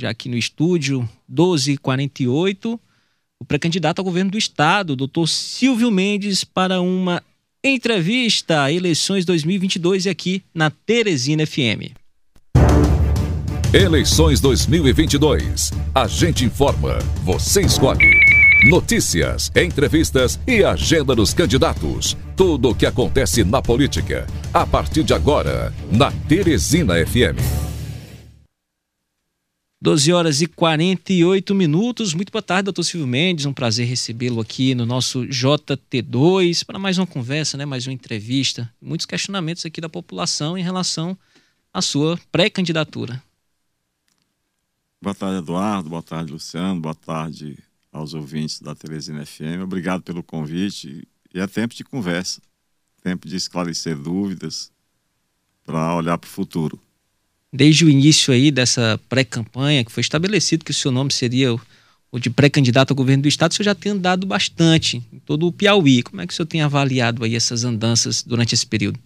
já aqui no estúdio 1248, o pré-candidato ao governo do estado, doutor Silvio Mendes, para uma entrevista eleições 2022 aqui na Teresina FM. Eleições 2022. A gente informa, você escolhe. Notícias, entrevistas e agenda dos candidatos. Tudo o que acontece na política. A partir de agora, na Teresina FM. 12 horas e 48 minutos. Muito boa tarde, doutor Silvio Mendes. Um prazer recebê-lo aqui no nosso JT2 para mais uma conversa, né? mais uma entrevista. Muitos questionamentos aqui da população em relação à sua pré-candidatura. Boa tarde, Eduardo. Boa tarde, Luciano. Boa tarde, aos ouvintes da Teresina FM. Obrigado pelo convite. E é tempo de conversa, tempo de esclarecer dúvidas para olhar para o futuro. Desde o início aí dessa pré-campanha, que foi estabelecido que o seu nome seria o de pré-candidato ao governo do estado, o senhor já tem andado bastante em todo o Piauí. Como é que o senhor tem avaliado aí essas andanças durante esse período?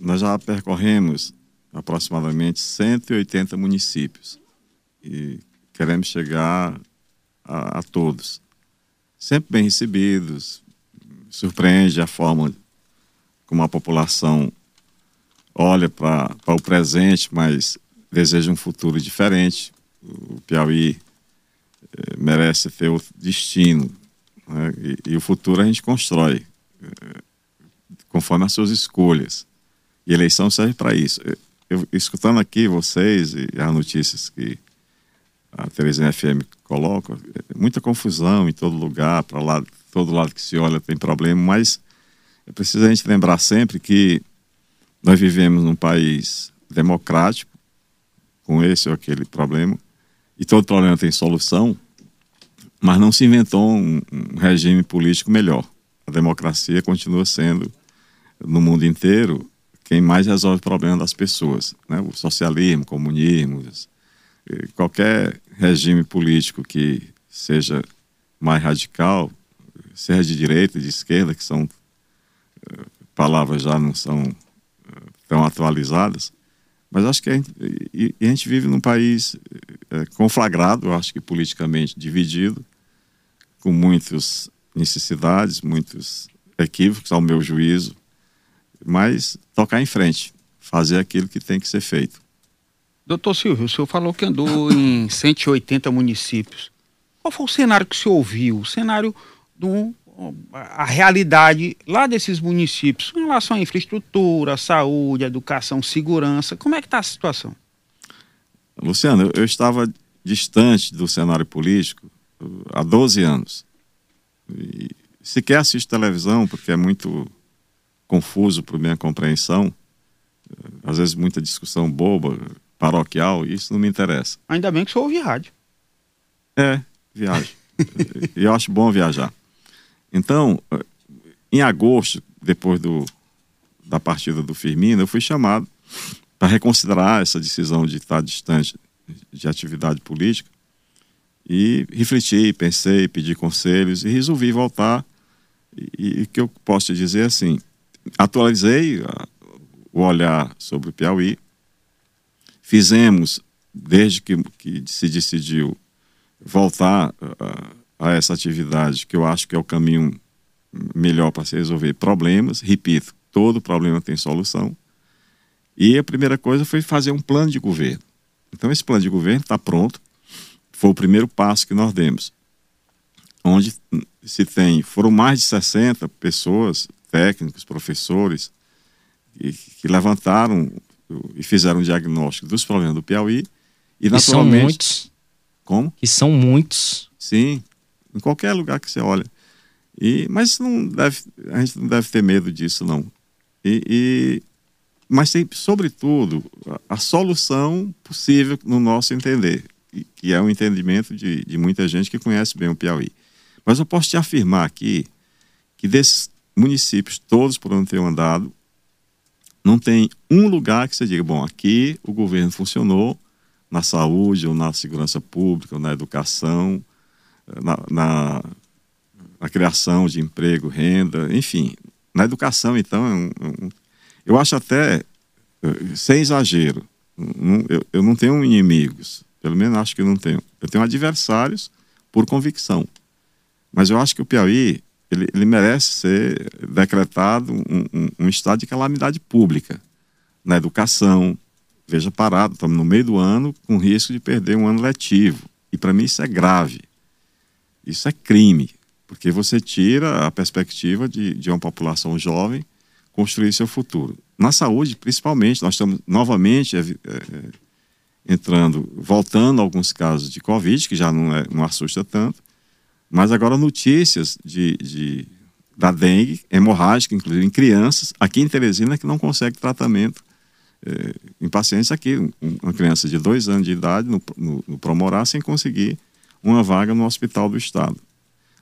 Nós já percorremos aproximadamente 180 municípios e queremos chegar a, a todos. Sempre bem recebidos, surpreende a forma como a população olha para o presente, mas deseja um futuro diferente. O Piauí eh, merece ter outro destino. Né? E, e, o futuro a gente constrói eh, conforme as suas escolhas. E eleição serve para isso. Eu, escutando aqui vocês e as notícias que a Terezinha FM coloca, muita confusão em todo lugar, para lá, todo lado que se olha tem problema, mas é preciso a gente lembrar sempre que nós vivemos num país democrático, com esse ou aquele problema, e todo problema tem solução, mas não se inventou um, um regime político melhor. A democracia continua sendo, no mundo inteiro, quem mais resolve o problema das pessoas. Né? O socialismo, comunismo, qualquer regime político que seja mais radical, seja de direita, de esquerda, que são eh, palavras já não são eh, tão atualizadas, mas acho que a gente, e, a gente vive num país é, conflagrado, acho que politicamente dividido, com muitas necessidades, muitos equívocos, ao meu juízo, mas tocar em frente, fazer aquilo que tem que ser feito. Doutor Silvio, o senhor falou que andou em 180 municípios. Qual foi o cenário que o senhor ouviu? O cenário do a realidade lá desses municípios em relação à infraestrutura, saúde, educação, segurança. Como é que está a situação? Luciano, eu estava distante do cenário político uh, há 12 anos. E sequer assisto televisão, porque é muito confuso para minha compreensão. Uh, às vezes muita discussão boba, paroquial, isso não me interessa. Ainda bem que você ouve rádio. É, viagem. e eu acho bom viajar. Então, em agosto, depois do, da partida do Firmino, eu fui chamado para reconsiderar essa decisão de estar distante de atividade política e refleti, pensei, pedi conselhos e resolvi voltar. E o que eu posso te dizer é assim, atualizei a, o olhar sobre o Piauí, Fizemos, desde que, que se decidiu voltar a essa atividade, que eu acho que é o caminho melhor para se resolver problemas. Repito, todo problema tem solução. E a primeira coisa foi fazer um plano de governo. Então, esse plano de governo está pronto. Foi o primeiro passo que nós demos. Onde se tem, foram mais de 60 pessoas, técnicos, professores, que, que levantaram e fizeram um diagnóstico dos problemas do Piauí. E, naturalmente. são muitos. Como? E são muitos. Sim, em qualquer lugar que você olha. E, mas não deve, a gente não deve ter medo disso, não. E, e mas tem, sobretudo, a, a, solução possível no nosso entender, que é um entendimento de, de muita gente que conhece bem o Piauí. Mas eu posso te afirmar aqui que desses municípios todos por onde tenho andado, não tem um lugar que você diga, bom, aqui o governo funcionou na saúde, ou na segurança pública, ou na educação, na, na, na criação de emprego, renda, enfim. Na educação, então, é um, é um, eu acho até, eh, sem exagero, eu, eu não tenho inimigos Pelo menos acho que não tenho. Eu tenho adversários por convicção. Mas eu acho que o Piauí ele, ele merece ser decretado um, um, um, estado de calamidade pública na educação. Veja, parado, estamos no meio do ano com risco de perder um ano letivo. E para mim isso é grave. Isso é crime, porque você tira a perspectiva de, de uma população jovem construir seu futuro. Na saúde, principalmente, nós estamos novamente é, é, entrando, voltando a alguns casos de Covid, que já não, é, não assusta tanto, mas agora notícias de, de, da dengue hemorrágica, inclusive em crianças, aqui em Teresina, que não consegue tratamento é, em pacientes aqui. Uma criança de dois anos de idade no, no, no Promorá sem conseguir uma vaga no hospital do Estado.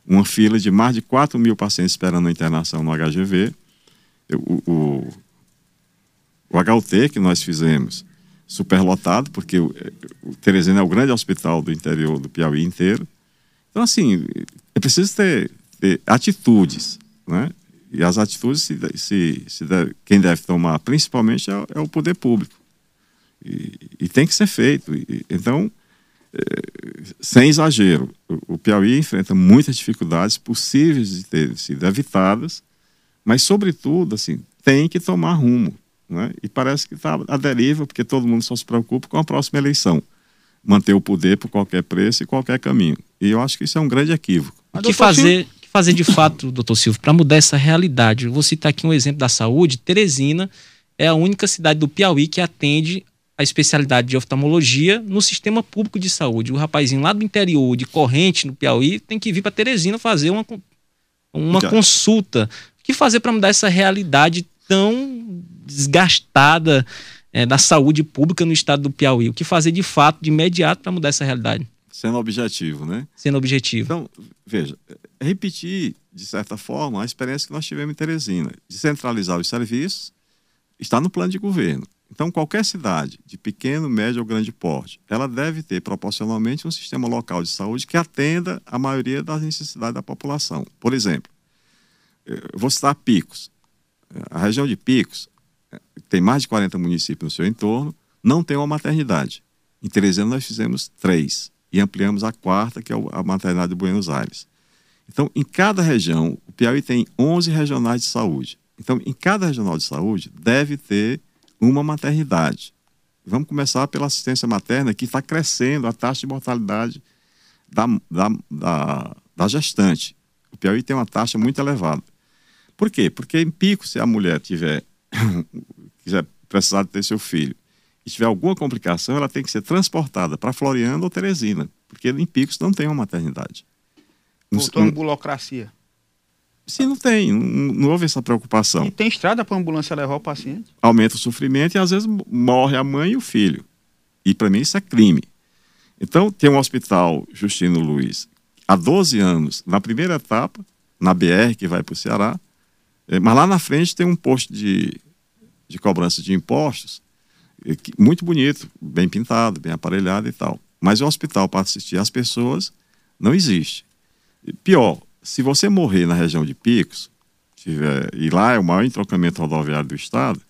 Uma fila de mais de 4 mil pacientes esperando a internação no HGV. O, o, o HUT que nós fizemos superlotado, porque o, o Teresina é o grande hospital do interior do Piauí inteiro. Então, assim, é preciso ter, ter atitudes, né? E as atitudes, se, se, se deve, quem deve tomar, principalmente, é, é o poder público. E, e, tem que ser feito. E, então, sem exagero, o, Piauí enfrenta muitas dificuldades possíveis de ter sido evitadas, mas, sobretudo, assim, tem que tomar rumo. Né? E parece que está à deriva, porque todo mundo só se preocupa com a próxima eleição. Manter o poder por qualquer preço e qualquer caminho. E eu acho que isso é um grande equívoco. O que fazer, que fazer de fato, doutor Silvio, para mudar essa realidade? Eu vou citar aqui um exemplo da saúde. Teresina é a única cidade do Piauí que atende a especialidade de oftalmologia no sistema público de saúde. O rapazinho lá do interior, de corrente, no Piauí, tem que vir para Teresina fazer uma, uma consulta. O que fazer para mudar essa realidade tão desgastada é, da saúde pública no estado do Piauí. O que fazer de fato, de imediato, para mudar essa realidade? Sendo objetivo, né? Sendo objetivo. Então, veja, repetir, de certa forma, a experiência que nós tivemos em Teresina, de centralizar os serviços, está no plano de governo. Então, qualquer cidade, de pequeno, médio ou grande porte, ela deve ter proporcionalmente um sistema local de saúde que atenda a maioria das necessidades da população. Por exemplo, eu vou citar Picos. A região de Picos tem mais de 40 municípios no seu entorno, não tem uma maternidade. Em Teresina nós fizemos três e ampliamos a quarta, que é a maternidade de Buenos Aires. Então, em cada região, o Piauí tem 11 regionais de saúde. Então, em cada regional de saúde deve ter uma maternidade. Vamos começar pela assistência materna, que está crescendo a taxa de mortalidade da, da, da, da gestante. O Piauí tem uma taxa muito elevada. Por quê? Porque em pico, se a mulher tiver quiser precisar de ter seu filho e tiver alguma complicação, ela tem que ser transportada para Floriano ou Teresina, porque em Picos não tem uma maternidade. Voltou a burocracia. Sim, não tem, não, não houve essa preocupação. E tem estrada para a ambulância levar o paciente? Aumenta o sofrimento e às vezes morre a mãe e o filho. E para mim isso é crime. Então, tem um hospital Justino Luiz, há 12 anos, na primeira etapa, na BR que vai para o Ceará, é, mas lá na frente tem um posto de, de cobrança de impostos, muito bonito, bem pintado, bem aparelhado e tal. Mas o hospital para assistir às pessoas não existe. Pior, se você morrer na região de Picos, tiver, e lá é o maior entrocamento rodoviário do estado,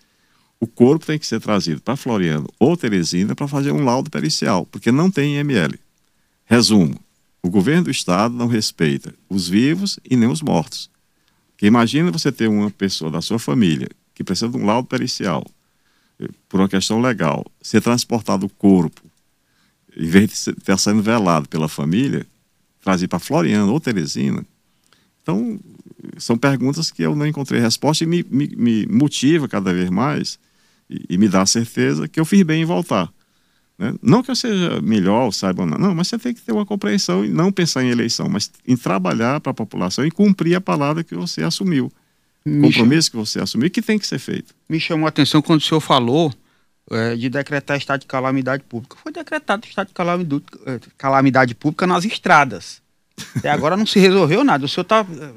o corpo tem que ser trazido para Floriano ou Teresina para fazer um laudo pericial, porque não tem IML. Resumo: o governo do estado não respeita os vivos e nem os mortos. Porque imagina você ter uma pessoa da sua família que precisa de um laudo pericial, eh, por uma questão legal, ser transportado o corpo, em vez de estar sendo velado pela família, trazer para Floriano ou Teresina. Então, são perguntas que eu não encontrei resposta e me, me, me motiva cada vez mais e, e, me dá a certeza que eu fiz bem em voltar. Né? Não que eu seja melhor, saiba, não, mas você tem que ter uma compreensão e não pensar em eleição, mas em trabalhar para a população e cumprir a palavra que você assumiu. o compromisso que você assumiu que tem que ser feito. Me chamou a atenção quando o senhor falou é, de decretar estado de calamidade pública. Foi decretado estado de calamidade, é, calamidade pública nas estradas. Até agora não se resolveu nada. O senhor está é,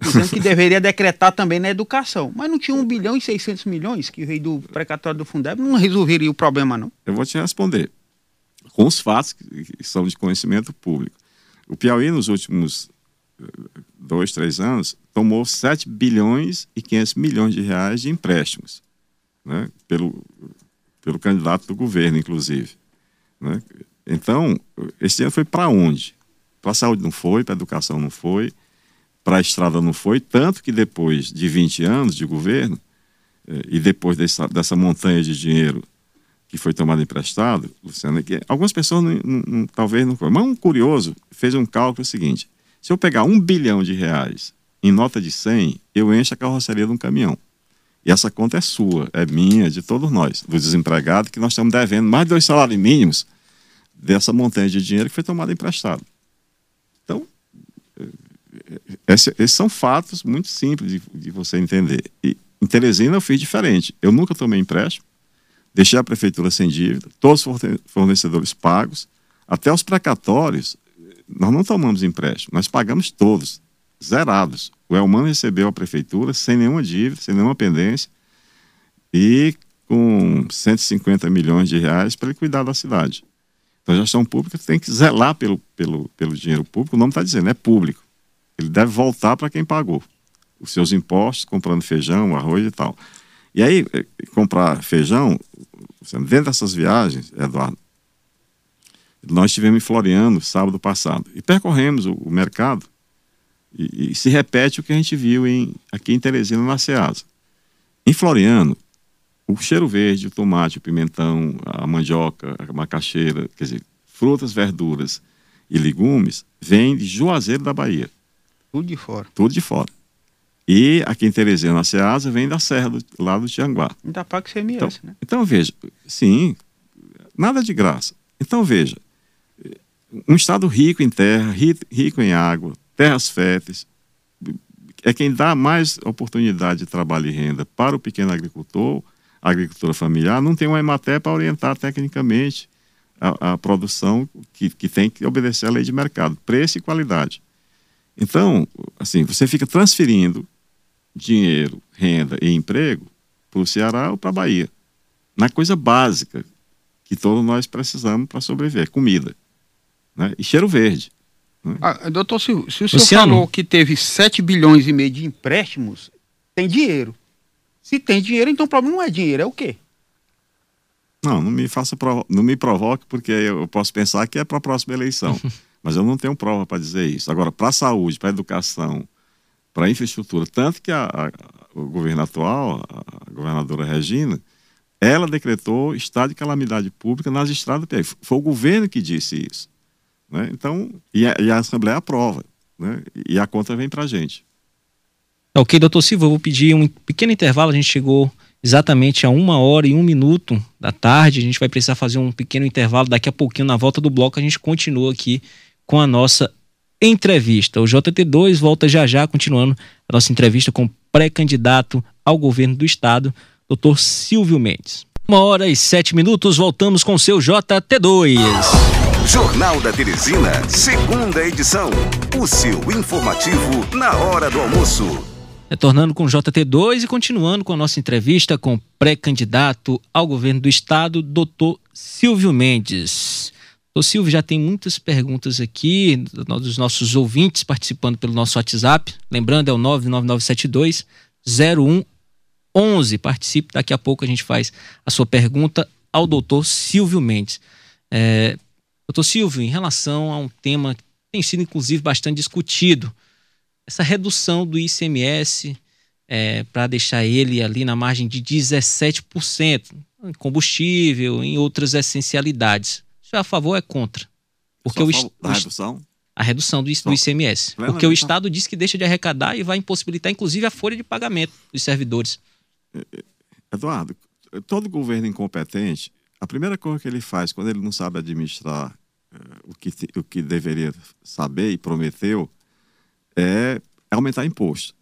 dizendo que deveria decretar também na educação. Mas não tinha 1 bilhão e 600 milhões que veio do precatório do Fundeb, não resolveria o problema, não? Eu vou te responder. Com os fatos que são de conhecimento público. O Piauí, nos últimos eh, dois, três anos, tomou 7 bilhões e 500 milhões de reais de empréstimos, né? pelo, pelo candidato do governo, inclusive. Né? Então, esse dinheiro foi para onde? Para a saúde não foi, para a educação não foi, para a estrada não foi, tanto que depois de 20 anos de governo, eh, e depois dessa, dessa montanha de dinheiro que foi tomado emprestado, Luciano, que algumas pessoas não, não, talvez não. Mas um curioso fez um cálculo seguinte: se eu pegar um bilhão de reais em nota de 100, eu encho a carroceria de um caminhão. E essa conta é sua, é minha, de todos nós, dos desempregados, que nós estamos devendo mais de dois salários mínimos dessa montanha de dinheiro que foi tomada emprestado. Esses são fatos muito simples de, de você entender. E em Teresina eu fiz diferente. Eu nunca tomei empréstimo, deixei a prefeitura sem dívida, todos os fornecedores pagos, até os precatórios, nós não tomamos empréstimo, nós pagamos todos, zerados. O Elman recebeu a prefeitura sem nenhuma dívida, sem nenhuma pendência, e com 150 milhões de reais para ele cuidar da cidade. Então, a gestão pública tem que zelar pelo, pelo, pelo dinheiro público, o nome está dizendo, é público. Ele deve voltar para quem pagou os seus impostos, comprando feijão, arroz e tal. E aí, eh, comprar feijão, dentro dessas viagens, Eduardo, nós estivemos em Floriano sábado passado e percorremos o, o mercado e, e, se repete o que a gente viu em, aqui em Teresina, na Ceasa. Em Floriano, o cheiro verde, o tomate, o pimentão, a mandioca, a macaxeira, quer dizer, frutas, verduras e legumes, vem de Juazeiro da Bahia. Tudo de fora. Tudo de fora. E aqui em Teresina, na Ceasa, vem da Serra, do, lá do Tianguá. Ainda paga CMS, então, né? Então, veja, sim, nada de graça. Então, veja, um estado rico em terra, rico em água, terras férteis, é quem dá mais oportunidade de trabalho e renda para o pequeno agricultor, a agricultura familiar, não tem uma Emater para orientar tecnicamente a, a produção que, que tem que obedecer à lei de mercado, preço e qualidade. Então, assim, você fica transferindo dinheiro, renda e emprego para o Ceará ou para a Bahia. Na coisa básica que todos nós precisamos para sobreviver, comida. Né? E cheiro verde. Né? Ah, doutor Silvio, se o senhor Luciano. falou que teve 7 bilhões e meio de empréstimos, tem dinheiro. Se tem dinheiro, então o problema não é dinheiro, é o quê? Não, não me faça não me provoque, porque eu posso pensar que é para a próxima eleição. Mas eu não tenho prova para dizer isso. Agora, para a saúde, para a educação, para a infraestrutura, tanto que a, a, o governo atual, a governadora Regina, ela decretou estado de calamidade pública nas estradas do PF. Foi o governo que disse isso. Né? Então, e a, e a Assembleia aprova. Né? E a conta vem para a gente. Ok, doutor Silva, eu vou pedir um pequeno intervalo. A gente chegou exatamente a uma hora e um minuto da tarde. A gente vai precisar fazer um pequeno intervalo. Daqui a pouquinho, na volta do bloco, a gente continua aqui com a nossa entrevista. O JT2 volta já já, continuando a nossa entrevista com o pré-candidato ao governo do estado, doutor Silvio Mendes. Uma hora e sete minutos, voltamos com seu JT2. Jornal da Teresina, segunda edição. O seu informativo na hora do almoço. Retornando com o JT2 e continuando com a nossa entrevista com o pré-candidato ao governo do estado, doutor Silvio Mendes. Doutor Silvio, já tem muitas perguntas aqui dos nossos ouvintes participando pelo nosso WhatsApp. Lembrando, é o 99972 0111. Participe, daqui a pouco a gente faz a sua pergunta ao doutor Silvio Mendes. É, doutor Silvio, em relação a um tema que tem sido inclusive bastante discutido, essa redução do ICMS é, para deixar ele ali na margem de 17%, em combustível, em outras essencialidades. É a favor ou é contra? Porque o, a redução? A redução do, do ICMS. Porque o Estado diz que deixa de arrecadar e vai impossibilitar, inclusive, a folha de pagamento dos servidores. Eduardo, todo governo incompetente, a primeira coisa que ele faz quando ele não sabe administrar uh, o, que, o que deveria saber e prometeu é aumentar imposto.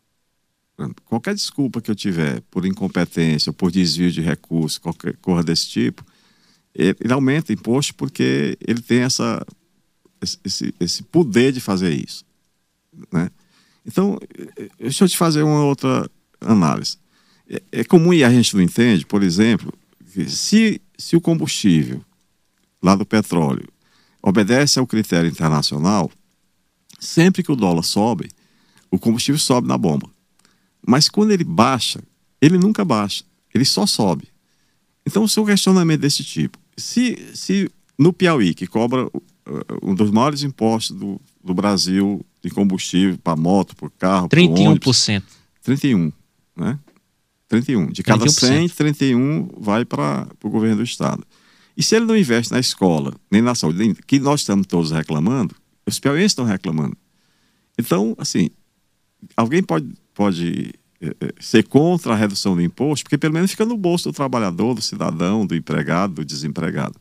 Qualquer desculpa que eu tiver por incompetência por desvio de recursos, qualquer coisa desse tipo, ele aumenta imposto porque ele tem essa, esse, esse poder de fazer isso. Né? Então, deixa eu te fazer uma outra análise. É, é comum e a gente não entende, por exemplo, se, se o combustível lá do petróleo obedece ao critério internacional, Sempre que o dólar sobe, o combustível sobe na bomba. Mas quando ele baixa, ele nunca baixa, ele só sobe. Então, o seu questionamento desse tipo, se, se no Piauí, que cobra uh, um dos maiores impostos do, do Brasil de combustível para moto, por carro, 31%. Por ônibus, 31, né? 31. De cada 31%. 100, 31 vai para o governo do estado. E se ele não investe na escola, nem na saúde, que nós estamos todos reclamando, os piauienses estão reclamando. Então, assim, alguém pode, pode ser contra a redução do imposto, porque pelo menos fica no bolso do trabalhador, do cidadão, do empregado, do desempregado.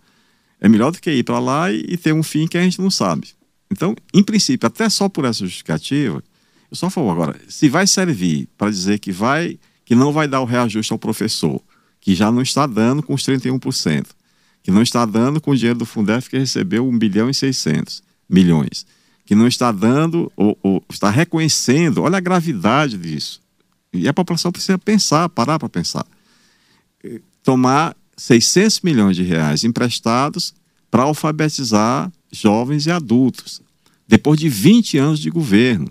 É melhor do que ir para lá e, ter um fim que a gente não sabe. Então, em princípio, até só por essa justificativa, eu só falo agora, se vai servir para dizer que vai, que não vai dar o reajuste ao professor, que já não está dando com os 31%, que não está dando com o dinheiro do Fundef que recebeu 1 bilhão e 600 milhões, que não está dando ou, ou está reconhecendo, olha a gravidade disso. E a população precisa pensar, parar para pensar. Tomar 600 milhões de reais emprestados para alfabetizar jovens e adultos, depois de 20 anos de governo.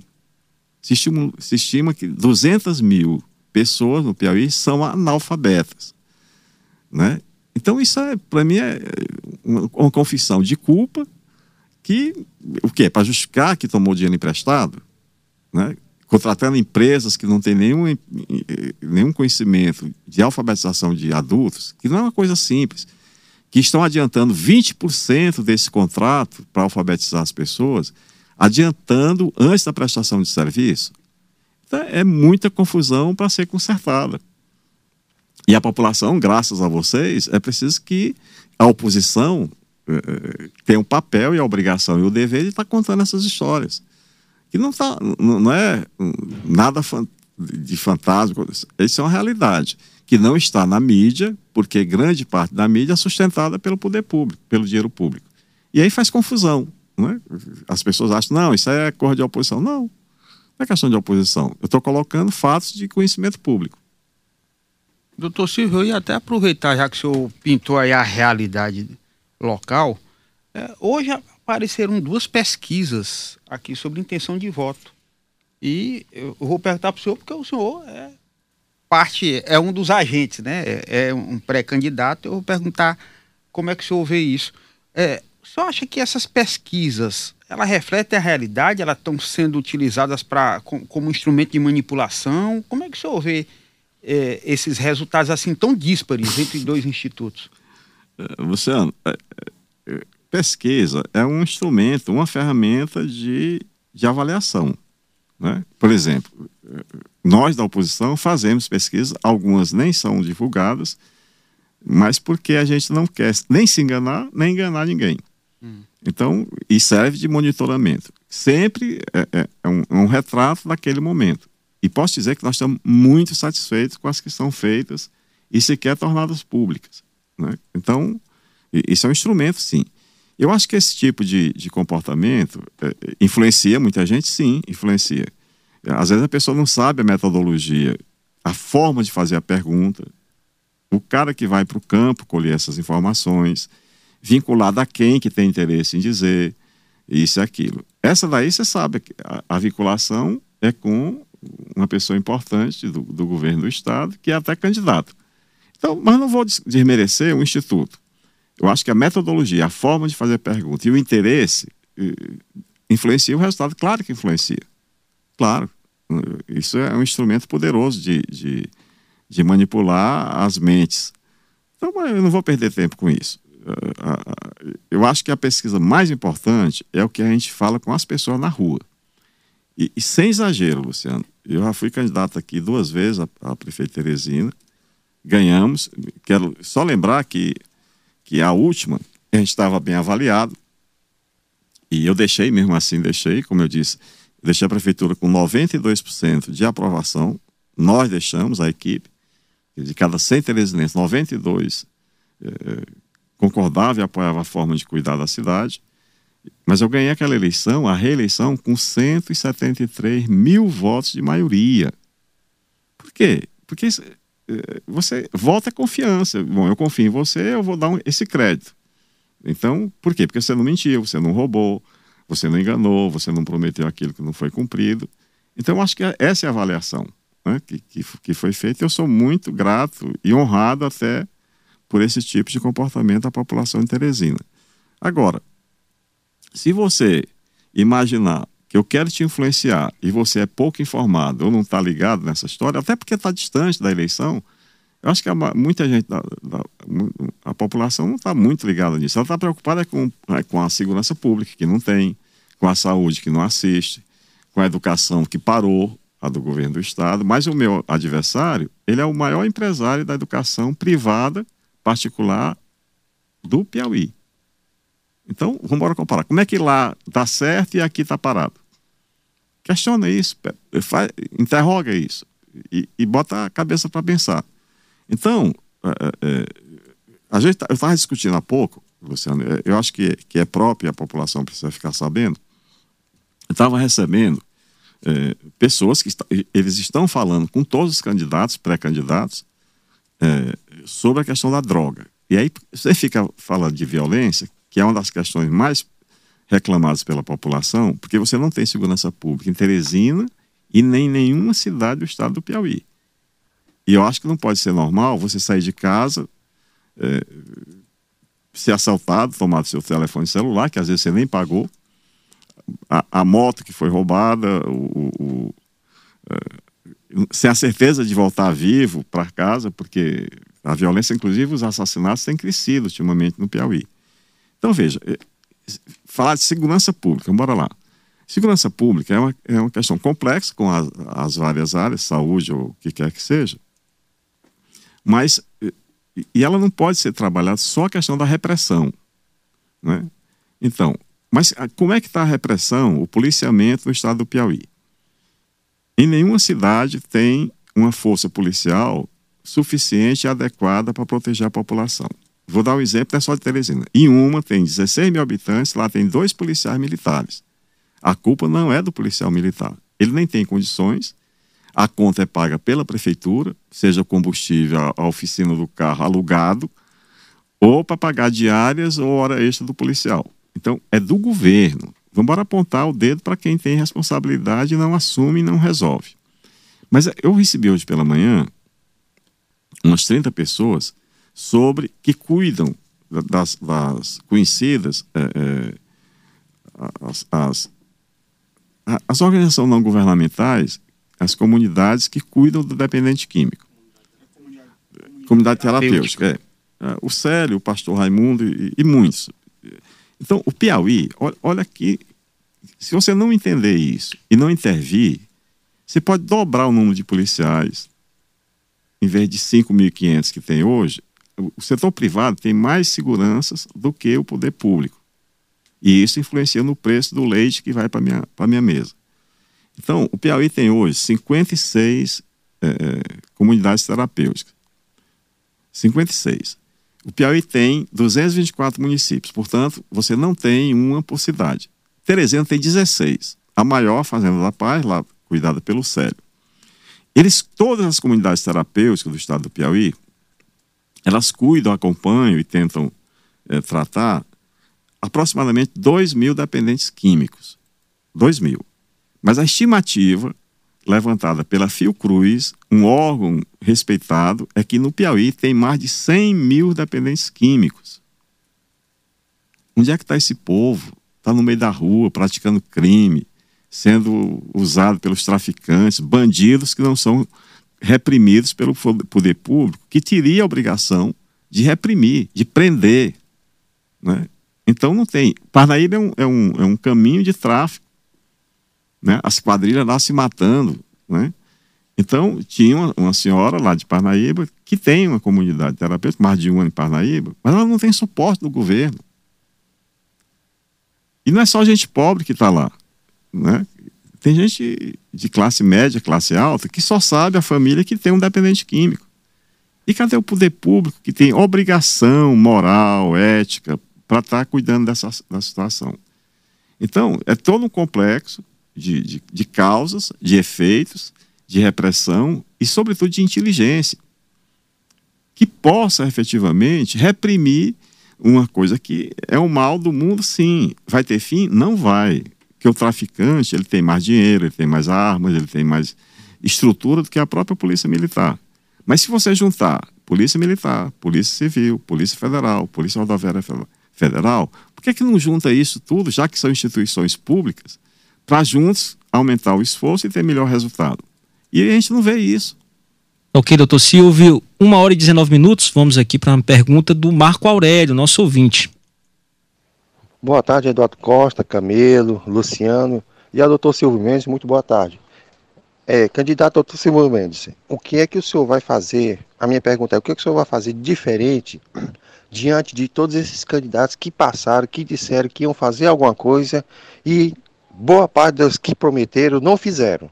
Se estima, se estima que 200 mil pessoas no Piauí são analfabetas. Né? Então, isso, é, para mim, é uma, uma, confissão de culpa que, o quê? Para justificar que tomou dinheiro emprestado? Né? Contratando empresas que não têm nenhum, nenhum conhecimento de alfabetização de adultos, que não é uma coisa simples que estão adiantando 20% desse contrato para alfabetizar as pessoas, adiantando antes da prestação de serviço. Então, é muita confusão para ser consertada. E a população, graças a vocês, é preciso que a oposição eh, tenha um papel e a obrigação e o dever de estar contando essas histórias. Que não, tá, não é nada de fantasma, isso é uma realidade que não está na mídia, porque grande parte da mídia é sustentada pelo poder público, pelo dinheiro público. E aí faz confusão. Né? As pessoas acham, não, isso é cor de oposição. Não, não é questão de oposição. Eu estou colocando fatos de conhecimento público. Doutor Silvio, eu ia até aproveitar, já que o senhor pintou aí a realidade local. É, hoje apareceram duas pesquisas aqui sobre intenção de voto. E eu vou perguntar para o senhor, porque o senhor é parte, é um dos agentes, né? É, é um pré-candidato. Eu vou perguntar como é que o senhor vê isso. É, o senhor acha que essas pesquisas, ela refletem a realidade? Elas estão sendo utilizadas pra, com, como instrumento de manipulação? Como é que o senhor vê é, esses resultados assim tão díspares entre dois institutos? É, Luciano, é, pesquisa é um instrumento, uma ferramenta de, de avaliação. Né? Por exemplo, nós da oposição fazemos pesquisas, algumas nem são divulgadas, mas porque a gente não quer nem se enganar, nem enganar ninguém. Hum. Então, e serve de monitoramento. Sempre é, é, é, um, é, um, retrato daquele momento. E posso dizer que nós estamos muito satisfeitos com as que são feitas e sequer tornadas públicas. Né? Então, isso é um instrumento, sim. Eu acho que esse tipo de, de comportamento é, influencia muita gente, sim, influencia. Às vezes a pessoa não sabe a metodologia, a forma de fazer a pergunta. O cara que vai para o campo colher essas informações, vinculado a quem que tem interesse em dizer isso e aquilo. Essa daí você sabe, a, a vinculação é com uma pessoa importante do, do, governo do Estado, que é até candidato. Então, mas não vou desmerecer o Instituto. Eu acho que a metodologia, a forma de fazer pergunta e o interesse eh, influencia o resultado. Claro que influencia. Claro. Isso é um instrumento poderoso de, de, de manipular as mentes. Então, eu não vou perder tempo com isso. Eu acho que a pesquisa mais importante é o que a gente fala com as pessoas na rua. E, e sem exagero, Luciano, eu já fui candidato aqui duas vezes a, a prefeito Teresina, ganhamos. Quero só lembrar que, que a última, a gente estava bem avaliado, e eu deixei, mesmo assim, deixei, como eu disse, deixei a prefeitura com 92% de aprovação. Nós deixamos a equipe, de cada 100 teresinenses, 92 eh, concordava e apoiava a forma de cuidar da cidade. Mas eu ganhei aquela eleição, a reeleição, com 173 mil votos de maioria. Por quê? Porque você vota é confiança. Bom, eu confio em você, eu vou dar um, esse crédito. Então, por quê? Porque você não mentiu, você não roubou, você não enganou, você não prometeu aquilo que não foi cumprido. Então, acho que essa é a avaliação né, que, que, que foi feita. Eu sou muito grato e honrado até por esse tipo de comportamento da população de Teresina. Agora, se você imaginar que eu quero te influenciar e você é pouco informado ou não está ligado nessa história, até porque está distante da eleição, eu acho que muita gente, da, da, a população não está muito ligada nisso. Ela está preocupada com, é, com a segurança pública, que não tem, com a saúde, que não assiste, com a educação, que parou, a do governo do Estado. Mas o meu adversário, ele é o maior empresário da educação privada, particular, do Piauí. Então, vamos embora comparar. Como é que lá dá certo e aqui está parado? Questiona isso, faz, interroga isso e, e bota a cabeça para pensar. Então, é, é, a gente, tá, eu estava discutindo há pouco, Luciano, é, eu acho que, que é próprio a população precisa ficar sabendo. Eu estava recebendo é, pessoas que está, eles estão falando com todos os candidatos, pré-candidatos, é, sobre a questão da droga. E aí você fica falando de violência, que é uma das questões mais reclamadas pela população, porque você não tem segurança pública em Teresina e nem em nenhuma cidade do estado do Piauí. E eu acho que não pode ser normal você sair de casa, é, ser assaltado, tomar seu telefone celular, que às vezes você nem pagou, a, a moto que foi roubada, o, o, é, sem a certeza de voltar vivo para casa, porque a violência, inclusive os assassinatos, têm crescido ultimamente no Piauí. Então, veja, é, falar de segurança pública, bora lá. Segurança pública é uma, é uma questão complexa com as, as várias áreas, saúde ou o que quer que seja, mas e ela não pode ser trabalhada só a questão da repressão, né? Então, mas como é que está a repressão, o policiamento no estado do Piauí? Em nenhuma cidade tem uma força policial suficiente e adequada para proteger a população. Vou dar um exemplo, é só de Teresina. Em uma tem 16 mil habitantes, lá tem dois policiais militares. A culpa não é do policial militar. Ele nem tem condições, a conta é paga pela prefeitura, seja combustível, a oficina do carro alugado, ou para pagar diárias ou hora extra do policial. Então, é do governo. Vamos apontar o dedo para quem tem responsabilidade, não assume e não resolve. Mas eu recebi hoje pela manhã umas 30 pessoas sobre que cuidam das, das conhecidas é, é, as, as, as organizações não governamentais, as comunidades que cuidam do dependente químico. Comunidade, comunidade terapêutica, é. é. O Célio, o pastor Raimundo e, e muitos. Então, o Piauí, olha, olha aqui, se você não entender isso e não intervir, você pode dobrar o número de policiais. Em vez de 5.500 que tem hoje, o setor privado tem mais seguranças do que o poder público. E isso influencia no preço do leite que vai para a minha, minha mesa. Então, o Piauí tem hoje 56 é, comunidades terapêuticas. 56. O Piauí tem 224 municípios, portanto, você não tem uma por cidade. Teresina tem 16. A maior, Fazenda da Paz, lá cuidada pelo Célio. Eles, todas as comunidades terapêuticas do estado do Piauí, elas cuidam, acompanham e tentam é, tratar aproximadamente 2 mil dependentes químicos. 2 mil. Mas a estimativa levantada pela Fiocruz, um órgão respeitado, é que no Piauí tem mais de 100 mil dependentes químicos. Onde é que está esse povo? Está no meio da rua, praticando crime, sendo usado pelos traficantes, bandidos que não são reprimidos pelo poder público, que teria a obrigação de reprimir, de prender. Né? Então não tem. Parnaíba é um, é um, é um caminho de tráfico. Né? As quadrilhas lá se matando. Né? Então, tinha uma, uma, senhora lá de Parnaíba que tem uma comunidade terapêutica, mais de uma em Parnaíba, mas ela não tem suporte do governo. E não é só gente pobre que está lá. Né? Tem gente de classe média, classe alta, que só sabe a família que tem um dependente químico. E cadê o poder público que tem obrigação moral, ética, para estar tá cuidando dessa da situação? Então, é todo um complexo de, de, de causas, de efeitos, de repressão e, sobretudo, de inteligência, que possa efetivamente reprimir uma coisa que é o mal do mundo, sim. Vai ter fim? Não vai. Porque o traficante ele tem mais dinheiro, ele tem mais armas, ele tem mais estrutura do que a própria polícia militar. Mas se você juntar polícia militar, polícia civil, polícia federal, polícia rodoviária federal, por que, que não junta isso tudo, já que são instituições públicas, para juntos aumentar o esforço e ter melhor resultado? E a gente não vê isso. Ok, doutor Silvio, uma hora e 19 minutos, vamos aqui para uma pergunta do Marco Aurélio, nosso ouvinte. Boa tarde, Eduardo Costa, Camelo, Luciano e a doutor Silvio Mendes, muito boa tarde. É, candidato doutor Silvio Mendes, o que é que o senhor vai fazer? A minha pergunta é: o que, é que o senhor vai fazer diferente diante de todos esses candidatos que passaram, que disseram que iam fazer alguma coisa e boa parte dos que prometeram não fizeram?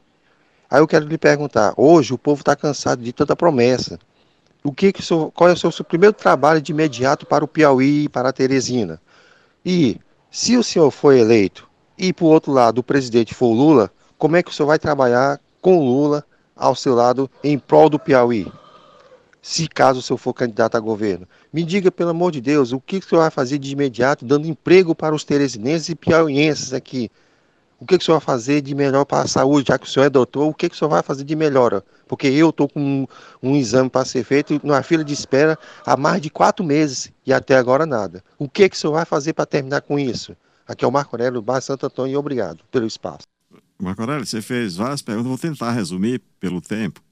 Aí eu quero lhe perguntar: hoje o povo está cansado de tanta promessa. O que, que o senhor, qual é o seu, seu primeiro trabalho de imediato para o Piauí e para a Teresina? E se o senhor for eleito e, por outro lado, o presidente for o Lula, como é que o senhor vai trabalhar com o Lula ao seu lado em prol do Piauí? Se caso o senhor for candidato a governo. Me diga, pelo amor de Deus, o que o senhor vai fazer de imediato, dando emprego para os teresinenses e piauienses aqui? O que, o senhor vai fazer de melhor para a saúde, já que o senhor é doutor? O que, o senhor vai fazer de melhor? Porque eu estou com um, um exame para ser feito numa fila de espera há mais de quatro meses e até agora nada. O que, que o senhor vai fazer para terminar com isso? Aqui é o Marco Aurélio, Bar Santo Antônio, e obrigado pelo espaço. Marco Aurélio, você fez várias perguntas, vou tentar resumir pelo tempo.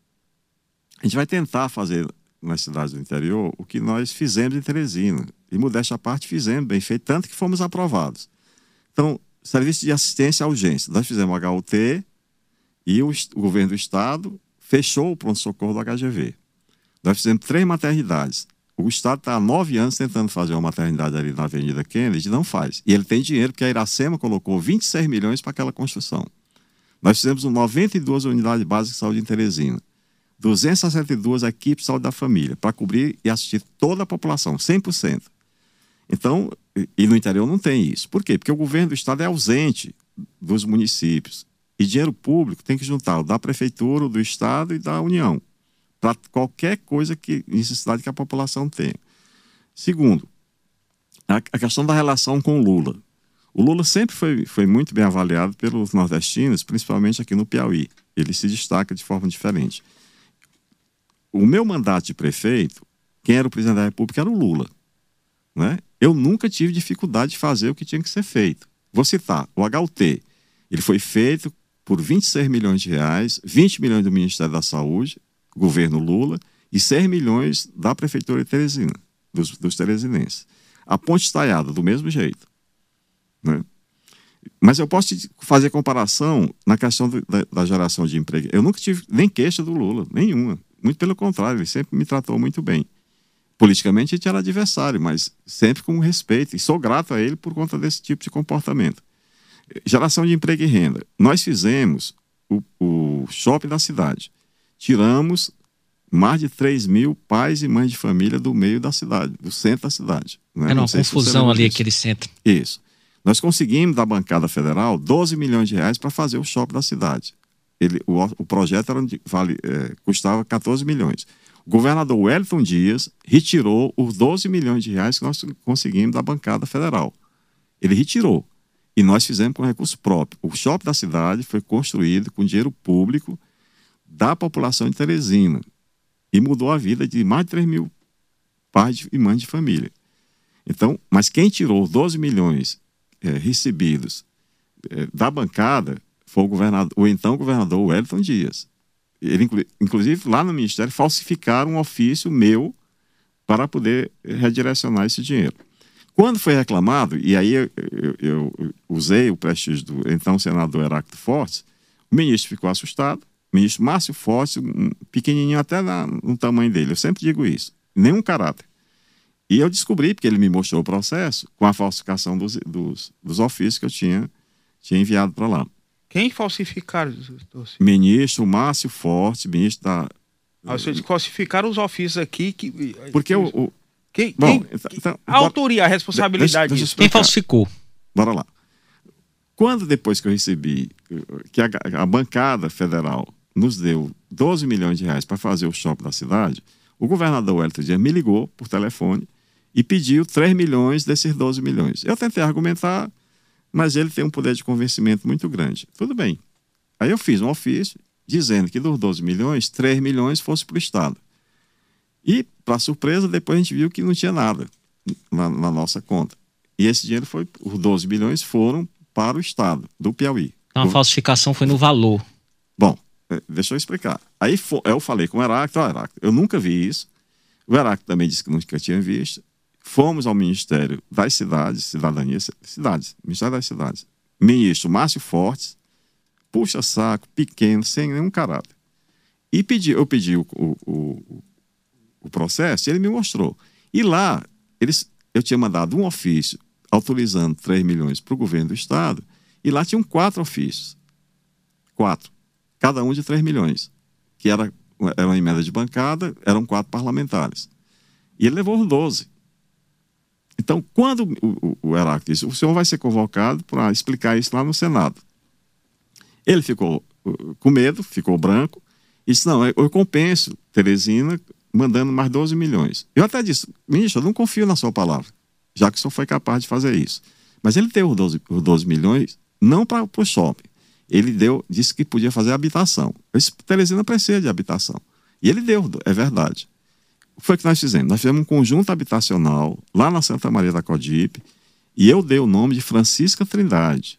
A gente vai tentar fazer nas cidades do interior o que nós fizemos em Teresina. E, modéstia à parte, fizemos bem feito, tanto que fomos aprovados. Então, serviço de assistência à urgência. Nós fizemos HUT e o, o governo do estado fechou o pronto-socorro do HGV. Nós fizemos três maternidades. O Estado está há nove anos tentando fazer uma maternidade ali na Avenida Kennedy, não faz. E ele tem dinheiro, porque a Iracema colocou 26 milhões para aquela construção. Nós fizemos 92 unidades básicas de saúde em Teresina. 262 equipes de saúde da família, para cobrir e assistir toda a população, 100%. Então, e no interior não tem isso. Por quê? Porque o governo do estado é ausente dos municípios. E dinheiro público tem que juntar da prefeitura, do estado e da União, para qualquer coisa que necessidade que a população tenha. Segundo, a, a questão da relação com o Lula. O Lula sempre foi, foi muito bem avaliado pelos nordestinos, principalmente aqui no Piauí. Ele se destaca de forma diferente. O meu mandato de prefeito, quem era o presidente da República era o Lula. Né? Eu nunca tive dificuldade de fazer o que tinha que ser feito. Vou citar o HUT. Ele foi feito por 26 milhões de reais, 20 milhões do Ministério da Saúde, governo Lula, e 6 milhões da Prefeitura de Teresina, dos, dos teresinenses. A ponte estaiada, do mesmo jeito. Né? Mas eu posso fazer comparação na questão do, da, da, geração de emprego. Eu nunca tive nem queixa do Lula, nenhuma. Muito pelo contrário, ele sempre me tratou muito bem. Politicamente a gente era adversário, mas sempre com respeito. E sou grato a ele por conta desse tipo de comportamento. Geração de emprego e renda. Nós fizemos o, o shopping da cidade. Tiramos mais de 3 mil pais e mães de família do meio da cidade, do centro da cidade. Né? Era uma confusão ali aquele centro. Isso. Nós conseguimos da bancada federal 12 milhões de reais para fazer o shopping da cidade. Ele, o, o projeto era, vale, é, custava 14 milhões. O governador Wellington Dias retirou os 12 milhões de reais que nós conseguimos da bancada federal. Ele retirou. E nós fizemos com recurso próprio. O shopping da cidade foi construído com dinheiro público da população de Teresina. E mudou a vida de mais de 3 mil pais e mães de família. Então, mas quem tirou os 12 milhões é, recebidos é, da bancada foi o, governador, o então governador Wellington Dias. Ele, inclusive, lá no Ministério, falsificaram um ofício meu para poder redirecionar esse dinheiro. Quando foi reclamado, e aí eu, eu, eu usei o prestígio do então senador Heráclito Fortes, o ministro ficou assustado, o ministro Márcio Fortes, um pequenininho até na, no tamanho dele, eu sempre digo isso, nenhum caráter. E eu descobri, porque ele me mostrou o processo, com a falsificação dos, dos, dos ofícios que eu tinha, tinha enviado para lá. Quem falsificaram? Ministro Márcio Forte, ministro da. Ah, vocês falsificaram os ofícios aqui. Que, Porque o. o... Quem, Bom, quem, então, então a autoria, a responsabilidade deixa, deixa quem falsificou? Bora lá. Quando depois que eu recebi, que a, a bancada federal nos deu 12 milhões de reais para fazer o shopping da cidade, o governador Wellington Dias me ligou por telefone e pediu 3 milhões desses 12 milhões. Eu tentei argumentar, mas ele tem um poder de convencimento muito grande. Tudo bem. Aí eu fiz um ofício dizendo que dos 12 milhões, 3 milhões fosse para o Estado. E, para surpresa, depois a gente viu que não tinha nada na, na, nossa conta. E esse dinheiro foi, os 12 bilhões foram para o Estado do Piauí. Então a falsificação foi no valor. Bom, é, deixa eu explicar. Aí eu falei com o Heráclito, ó, Heráclito, eu nunca vi isso. O Heráclito também disse que nunca tinha visto. Fomos ao Ministério das Cidades, Cidadania, Cidades, Ministério das Cidades. Ministro Márcio Fortes, puxa saco, pequeno, sem nenhum caráter. E pedi, eu pedi o, o, o, o processo e ele me mostrou. E lá, eles, eu tinha mandado um ofício autorizando 3 milhões para o governo do Estado, e lá tinham quatro ofícios. Quatro. Cada um de 3 milhões. Que era, era uma emenda de bancada, eram quatro parlamentares. E ele levou os 12. Então, quando o, o, o Heráclito disse, o senhor vai ser convocado para explicar isso lá no Senado. Ele ficou uh, com medo, ficou branco, e disse, não, eu compenso Teresina mandando mais 12 milhões. Eu até disse, ministro, eu não confio na sua palavra, já que o senhor foi capaz de fazer isso. Mas ele deu os 12, os 12 milhões não para o shopping. Ele deu, disse que podia fazer habitação. Esse Teresina precisa de habitação. E ele deu, é verdade. O que foi que nós fizemos? Nós fizemos um conjunto habitacional lá na Santa Maria da Codipe e eu dei o nome de Francisca Trindade,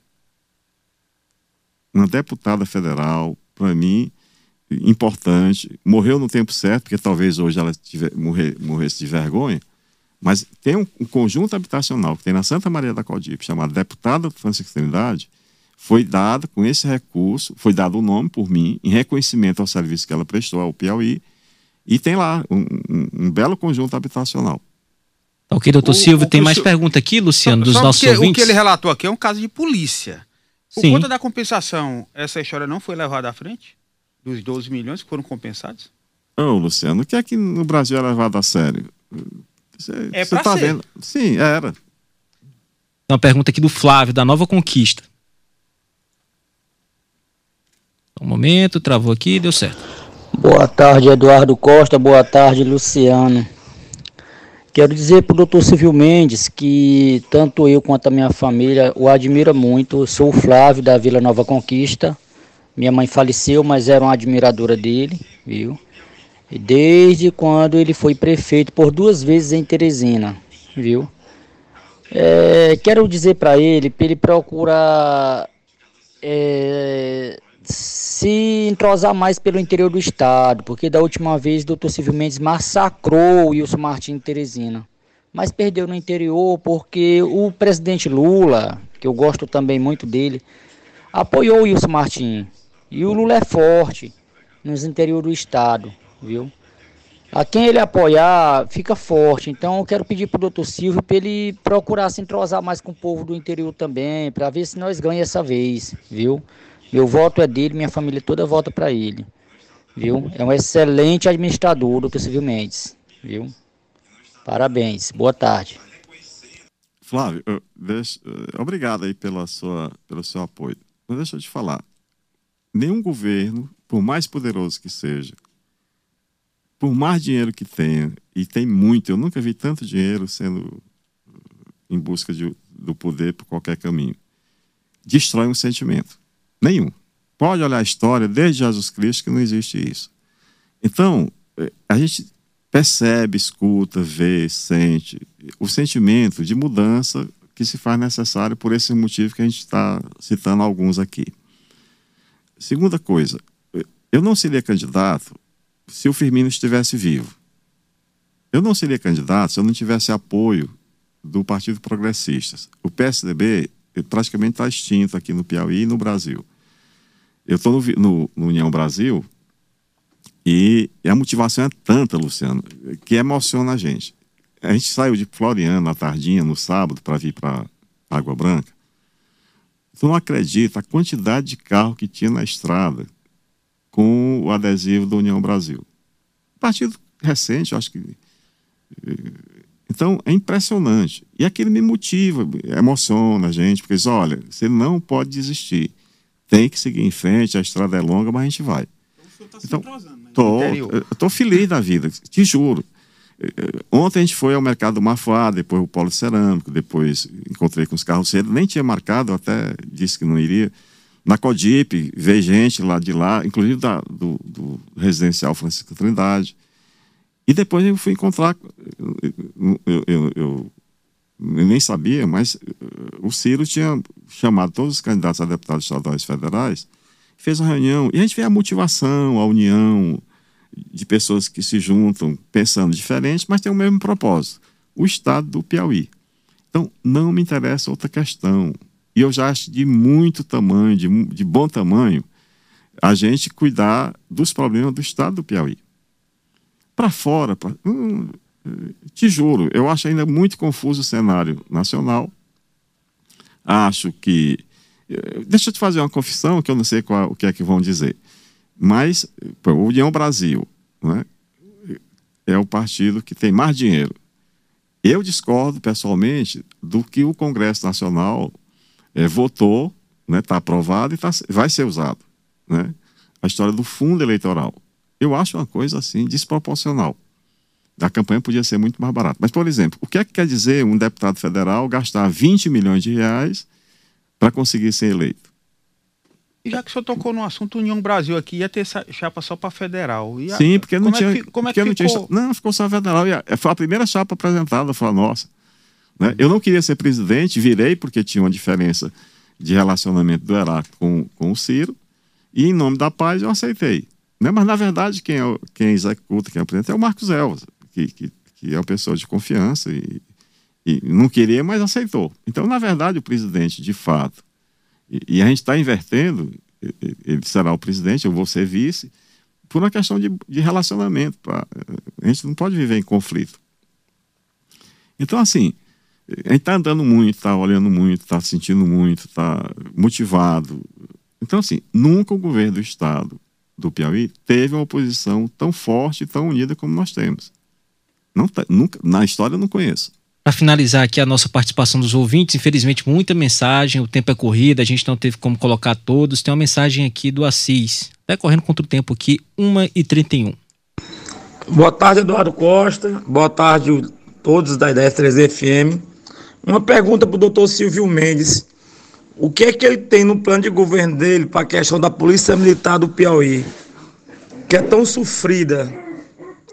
uma deputada federal, para mim, importante, morreu no tempo certo, porque talvez hoje ela tiver, morrer, morresse de vergonha, mas tem um, um, conjunto habitacional que tem na Santa Maria da Codipe, chamado Deputada Francisca Trindade, foi dado com esse recurso, foi dado o nome por mim, em reconhecimento ao serviço que ela prestou ao Piauí, e tem lá um, um, um belo conjunto habitacional. Ok, doutor Silvio, tem mais pergunta aqui, Luciano, dos nossos ouvintes? O que ele relatou aqui é um caso de polícia. Por Sim. conta da compensação, essa história não foi levada à frente? Dos 12 milhões que foram compensados? Ô, Luciano, o que é que no Brasil é levado a sério? Você, é você tá ser. vendo? Sim, era. Uma pergunta aqui do Flávio, da Nova Conquista. Um momento, travou aqui, deu certo. Boa tarde, Eduardo Costa. Boa tarde, Luciano. Quero dizer para o doutor Silvio Mendes que tanto eu quanto a minha família o admira muito. Sou o Flávio da Vila Nova Conquista. Minha mãe faleceu, mas era uma admiradora dele, viu? E desde quando ele foi prefeito por duas vezes em Teresina, viu? É, quero dizer para ele, para ele procurar é, se entrosar mais pelo interior do estado, porque da última vez o doutor Silvio Mendes massacrou o Wilson Martins Teresina. Mas perdeu no interior porque o presidente Lula, que eu gosto também muito dele, apoiou o Wilson Martins. E o Lula é forte nos interior do estado, viu? A quem ele apoiar, fica forte. Então eu quero pedir para o doutor Silvio para ele procurar se entrosar mais com o povo do interior também, para ver se nós ganhamos essa vez, viu? Meu voto é dele, minha família toda vota para ele. Viu? É um excelente administrador, doutor Silvio Mendes. Viu? Parabéns. Boa tarde. Flávio, deixa, obrigado aí pela sua, pelo seu apoio. Mas deixa eu te falar. Nenhum governo, por mais poderoso que seja, por mais dinheiro que tenha, e tem muito, eu nunca vi tanto dinheiro sendo em busca de, do poder por qualquer caminho, destrói um sentimento. Nenhum. Pode olhar a história desde Jesus Cristo que não existe isso. Então, eh, a gente percebe, escuta, vê, sente o sentimento de mudança que se faz necessário por esse motivo que a gente está citando alguns aqui. Segunda coisa, eu não seria candidato se o Firmino estivesse vivo. Eu não seria candidato se eu não tivesse apoio do Partido Progressistas. O PSDB praticamente está extinto aqui no Piauí e no Brasil. Eu estou no, no, no, União Brasil e, a motivação é tanta, Luciano, que emociona a gente. A gente saiu de Floriano na tardinha, no sábado, para vir para Água Branca. Tu não acredita a quantidade de carro que tinha na estrada com o adesivo da União Brasil. Partido recente, acho que. Então, é impressionante. E aquilo me motiva, emociona a gente, porque diz: olha, você não pode desistir tem que seguir em frente, a estrada é longa, mas a gente vai. Então, tá então né? tô, eu tô feliz da vida, te juro. Eh, eh, ontem a gente foi ao mercado Mafá, depois o Polo Cerâmico, depois encontrei com os carroceiros, nem tinha marcado, até disse que não iria. Na Codip, ver gente lá de lá, inclusive da, do, do residencial Francisco Trindade. E depois eu fui encontrar, eu, eu, eu, eu nem sabia, mas o Ciro tinha chamado todos os candidatos a deputados estaduais e federais, fez uma reunião, e a gente vê a motivação, a união de pessoas que se juntam pensando diferente, mas tem o mesmo propósito, o Estado do Piauí. Então, não me interessa outra questão. E eu já acho de muito tamanho, de, de bom tamanho, a gente cuidar dos problemas do Estado do Piauí. Para fora, pra, hum, te juro, eu acho ainda muito confuso o cenário nacional. Acho que. Eh, deixa eu te fazer uma confissão, que eu não sei qual, o que é que vão dizer. Mas o União Brasil né, é o partido que tem mais dinheiro. Eu discordo pessoalmente do que o Congresso Nacional é, votou, está né, tá aprovado e tá, vai ser usado. Né? A história do fundo eleitoral. Eu acho uma coisa assim desproporcional. A campanha podia ser muito mais barata. Mas, por exemplo, o que é que quer dizer um deputado federal gastar 20 milhões de reais para conseguir ser eleito? E já que o senhor tocou no assunto União Brasil aqui, ia ter chapa só para federal. A... Sim, porque não tinha. É que, como é que não ficou? Tinha, não, ficou só federal. Foi a primeira chapa apresentada, foi a nossa. Né? Eu não queria ser presidente, virei porque tinha uma diferença de relacionamento do Heráclito com, com o Ciro, e em nome da paz eu aceitei. Né? Mas, na verdade, quem, é, quem executa, quem apresenta é o Marcos Elvas, que, que, que é uma pessoa de confiança e, e não queria, mas aceitou. Então, na verdade, o presidente, de fato, e, e a gente está invertendo, ele será o presidente, eu vou ser vice, por uma questão de, de relacionamento. Pra, a gente não pode viver em conflito. Então, assim, a gente está andando muito, está olhando muito, está sentindo muito, está motivado. Então, assim, nunca o governo do Estado do Piauí teve uma oposição tão forte e tão unida como nós temos. Não, nunca, na história eu não conheço. Para finalizar aqui a nossa participação dos ouvintes, infelizmente muita mensagem, o tempo é corrido, a gente não teve como colocar todos. Tem uma mensagem aqui do Assis, até correndo contra o tempo aqui, 1h31. Boa tarde, Eduardo Costa. Boa tarde, todos da Ideia 3 FM. Uma pergunta para o doutor Silvio Mendes. O que é que ele tem no plano de governo dele para a questão da Polícia Militar do Piauí? Que é tão sofrida,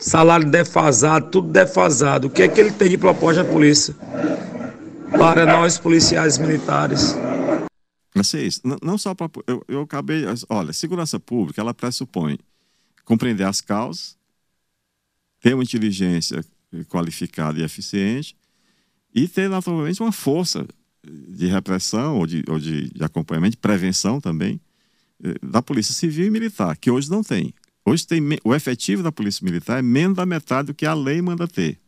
salário defasado, tudo defasado. O que é que ele tem de proposta à polícia? Para nós, policiais militares. Não, não só para. Eu, eu acabei. Olha, segurança pública, ela pressupõe compreender as causas, ter uma inteligência qualificada e eficiente e ter, naturalmente, uma força de repressão ou de, ou de, de acompanhamento, de prevenção também, eh, da Polícia Civil e Militar, que hoje não tem. Hoje tem o efetivo da Polícia Militar é menos da metade do que a lei manda ter.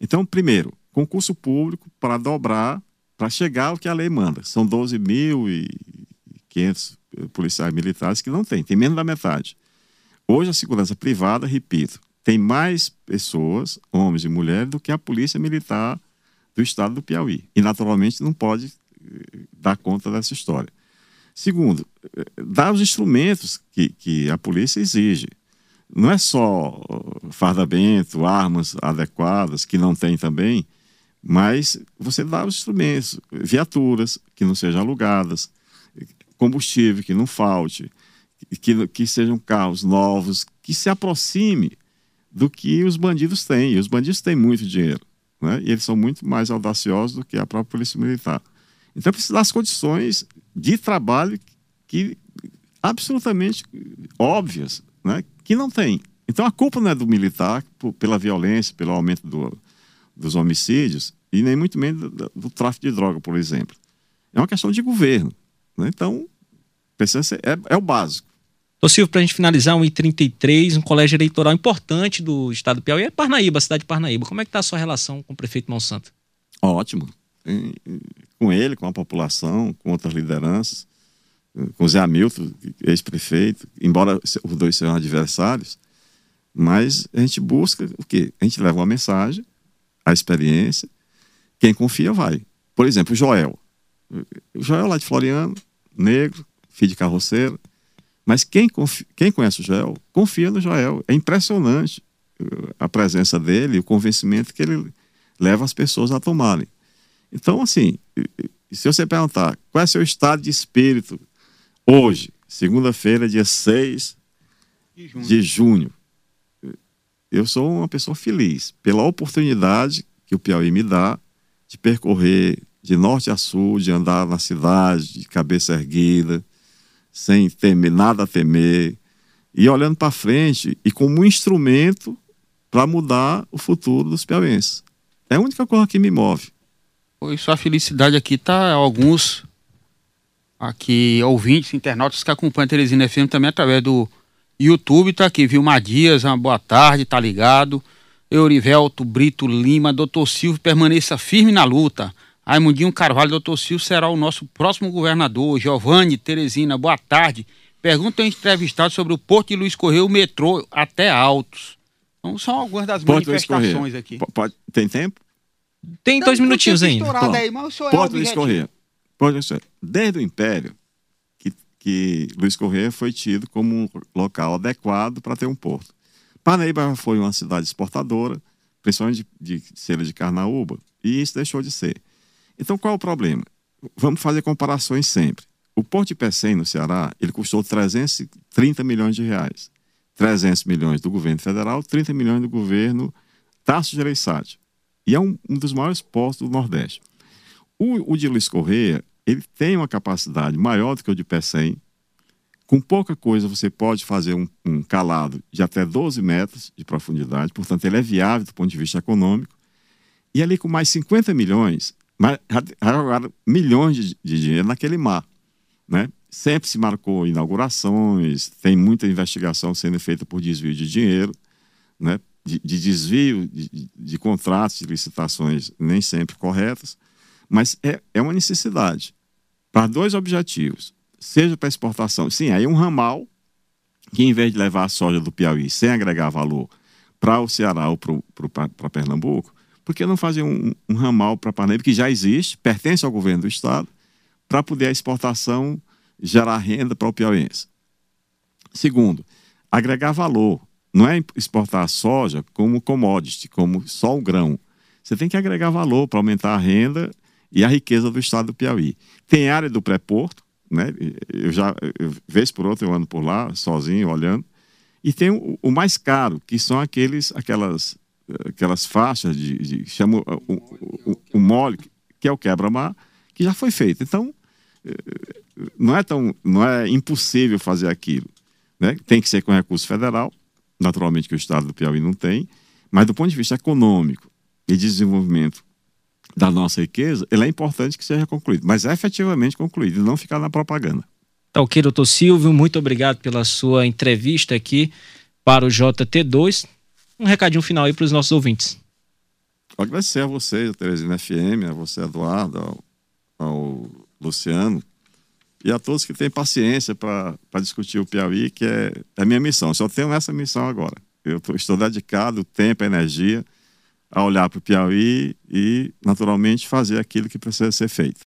Então, primeiro, concurso público para dobrar, para chegar ao que a lei manda. São 12.500 eh, policiais militares que não tem, tem menos da metade. Hoje a segurança privada, repito, tem mais pessoas, homens e mulheres, do que a polícia militar do estado do Piauí. E, naturalmente, não pode eh, dar conta dessa história. Segundo, dar os instrumentos que, que a polícia exige. Não é só fardamento, armas adequadas, que não tem também, mas você dá os instrumentos, viaturas que não sejam alugadas, combustível que não falte, que, que sejam carros novos, que se aproxime do que os bandidos têm. E os bandidos têm muito dinheiro né? e eles são muito mais audaciosos do que a própria Polícia Militar. Então, precisa das condições de trabalho que absolutamente óbvias, né? que não tem. Então, a culpa não é do militar por, pela violência, pelo aumento do, dos homicídios, e nem muito menos do, do, tráfico de droga, por exemplo. É uma questão de governo. Né? Então, precisa ser, é, é o básico. Ô Silvio, para a gente finalizar, 1h33, um colégio eleitoral importante do estado do Piauí é Parnaíba, a cidade de Parnaíba. Como é que está a sua relação com o prefeito Monsanto? Ótimo. Com ele, com a população, com outras lideranças, com o Zé Hamilton, ex-prefeito, embora os dois sejam adversários, mas a gente busca o quê? A gente leva uma mensagem, a experiência, quem confia vai. Por exemplo, Joel. O Joel lá de Floriano, negro, filho de carroceiro, mas quem, confia, quem conhece o Joel, confia no Joel. É impressionante uh, a presença dele, o convencimento que ele leva as pessoas a tomarem. Então, assim, se você perguntar qual é o seu estado de espírito hoje, segunda-feira, dia 6 de junho. de junho, eu sou uma pessoa feliz pela oportunidade que o Piauí me dá de percorrer de norte a sul, de andar na cidade, de cabeça erguida, sem temer, nada a temer, e olhando para frente e como um instrumento para mudar o futuro dos piauienses. É a única coisa que me move. Pois sua felicidade aqui tá alguns aqui ouvintes, internautas que acompanham a Teresina FM também através do YouTube, tá aqui, Vilma Dias, uma boa tarde, tá ligado. Eurivelto Brito Lima, doutor Silvio, permaneça firme na luta. Raimundinho Carvalho, doutor Silvio será o nosso próximo governador. Giovanni Teresina, boa tarde. Pergunta ao entrevistado sobre o Porto de Luiz Correia, o metrô até Altos. Então, são algumas das Porto manifestações aqui. P pode, tem tempo? Tem dois Não, minutinhos tinha ainda. aí, mas o senhor é Porto Luiz. Porto Luiz. Desde o Império, que, que Luiz Correia foi tido como um local adequado para ter um porto. Parnaíba foi uma cidade exportadora, principalmente de, de cera de carnaúba, e isso deixou de ser. Então, qual é o problema? Vamos fazer comparações sempre. O Porto de Pecém, no Ceará, ele custou 330 milhões de reais. 300 milhões do governo federal, 30 milhões do governo Tasso Gereissati. E é um, um dos maiores portos do Nordeste. O, o de Luiz Correia, ele tem uma capacidade maior do que o de Pecém. Com pouca coisa, você pode fazer um, um calado de até 12 metros de profundidade, portanto, ele é viável do ponto de vista econômico. E ali com mais 50 milhões, jogaram milhões de, de dinheiro naquele mar. Né? Sempre se marcou inaugurações, tem muita investigação sendo feita por desvio de dinheiro, né? De, de desvio de, de, contratos, de licitações nem sempre corretas, mas é, é uma necessidade para dois objetivos, seja para exportação, sim, aí um ramal que em vez de levar a soja do Piauí sem agregar valor para o Ceará ou para Pernambuco, por que não fazer um, um ramal para Parnaíba, que já existe, pertence ao governo do estado, para poder a exportação gerar renda para o piauiense. Segundo, agregar valor. Não é exportar soja como commodity, como só o grão. Você tem que agregar valor para aumentar a renda e a riqueza do estado do Piauí. Tem área do pré-porto, né? Eu já, eu, vez por outra, eu ando por lá, sozinho, olhando. E tem o, o mais caro, que são aqueles, aquelas, aquelas faixas de, de o, o, o mole, que é o quebra-mar, que já foi feito. Então, não é tão, não é impossível fazer aquilo, né? Tem que ser com recurso federal, naturalmente que o estado do Piauí não tem, mas do ponto de vista econômico e de desenvolvimento da nossa riqueza, ele é importante que seja concluído, mas é efetivamente concluído e não ficar na propaganda. Tá ok, doutor Silvio, muito obrigado pela sua entrevista aqui para o JT2. Um recadinho final aí para os nossos ouvintes. Agradecer a vocês, a Teresina FM, a você, Eduardo, ao, ao Luciano, e a todos que têm paciência para discutir o Piauí, que é, é a minha missão. Só tenho essa missão agora. Eu tô, estou dedicado, tempo, energia a olhar para o Piauí e, naturalmente, fazer aquilo que precisa ser feito.